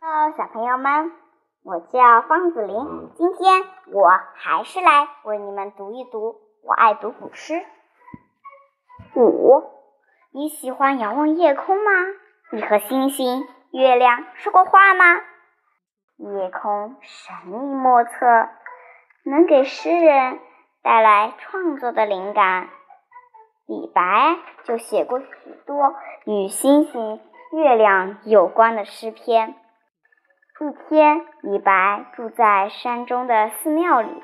Hello，小朋友们，我叫方子琳，今天我还是来为你们读一读我爱读古诗。五，你喜欢仰望夜空吗？你和星星、月亮说过话吗？夜空神秘莫测，能给诗人带来创作的灵感。李白就写过许多与星星、月亮有关的诗篇。一天，李白住在山中的寺庙里，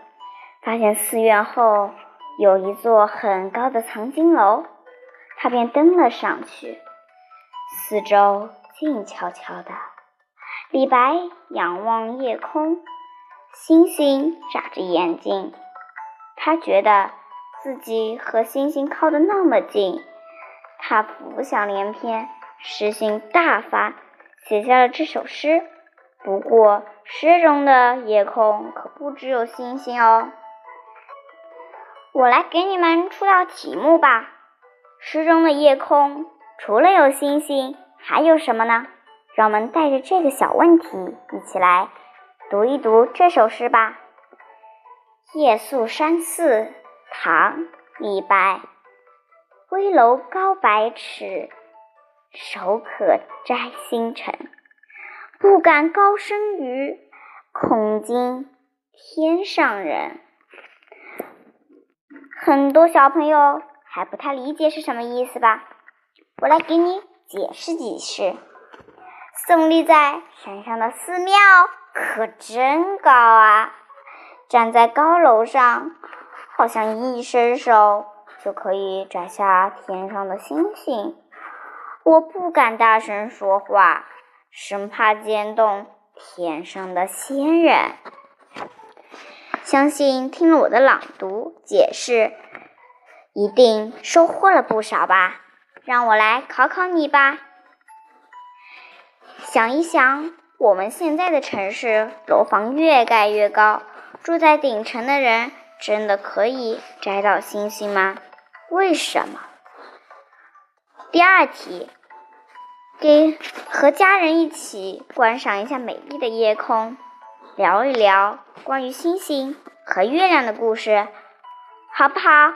发现寺院后有一座很高的藏经楼，他便登了上去。四周静悄悄的，李白仰望夜空，星星眨着眼睛，他觉得自己和星星靠得那么近，他浮想联翩，诗兴大发，写下了这首诗。不过，诗中的夜空可不只有星星哦。我来给你们出道题目吧。诗中的夜空除了有星星，还有什么呢？让我们带着这个小问题一起来读一读这首诗吧。《夜宿山寺》唐·李白，危楼高百尺，手可摘星辰。不敢高声语，恐惊天上人。很多小朋友还不太理解是什么意思吧？我来给你解释解释。耸立在山上的寺庙可真高啊！站在高楼上，好像一伸手就可以摘下天上的星星。我不敢大声说话。生怕惊动天上的仙人。相信听了我的朗读解释，一定收获了不少吧？让我来考考你吧。想一想，我们现在的城市楼房越盖越高，住在顶层的人真的可以摘到星星吗？为什么？第二题。给和家人一起观赏一下美丽的夜空，聊一聊关于星星和月亮的故事，好不好？